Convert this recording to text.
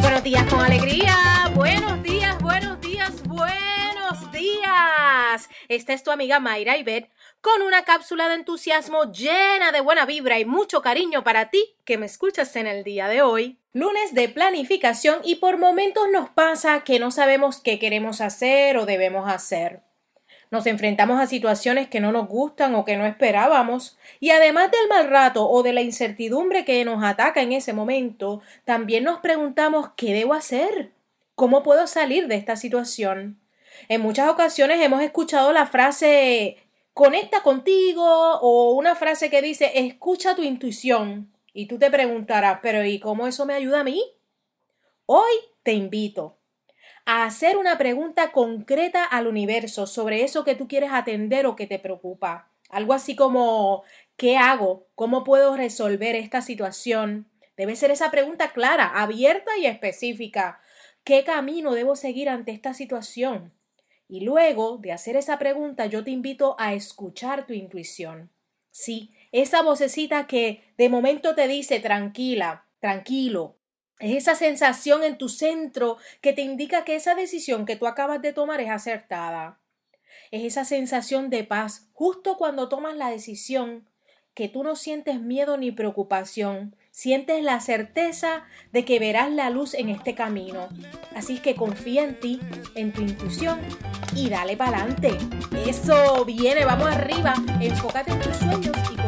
Buenos días, con alegría. Buenos días, buenos días, buenos días. Esta es tu amiga Mayra y Bet con una cápsula de entusiasmo llena de buena vibra y mucho cariño para ti que me escuchas en el día de hoy. Lunes de planificación y por momentos nos pasa que no sabemos qué queremos hacer o debemos hacer. Nos enfrentamos a situaciones que no nos gustan o que no esperábamos, y además del mal rato o de la incertidumbre que nos ataca en ese momento, también nos preguntamos ¿qué debo hacer? ¿Cómo puedo salir de esta situación? En muchas ocasiones hemos escuchado la frase conecta contigo o una frase que dice escucha tu intuición. Y tú te preguntarás, pero ¿y cómo eso me ayuda a mí? Hoy te invito a hacer una pregunta concreta al universo sobre eso que tú quieres atender o que te preocupa. Algo así como ¿qué hago? ¿Cómo puedo resolver esta situación? Debe ser esa pregunta clara, abierta y específica. ¿Qué camino debo seguir ante esta situación? Y luego de hacer esa pregunta, yo te invito a escuchar tu intuición. Sí, esa vocecita que de momento te dice tranquila, tranquilo. Es esa sensación en tu centro que te indica que esa decisión que tú acabas de tomar es acertada. Es esa sensación de paz justo cuando tomas la decisión que tú no sientes miedo ni preocupación, sientes la certeza de que verás la luz en este camino. Así que confía en ti, en tu intuición y dale para adelante. Eso viene, vamos arriba, enfócate en tus sueños y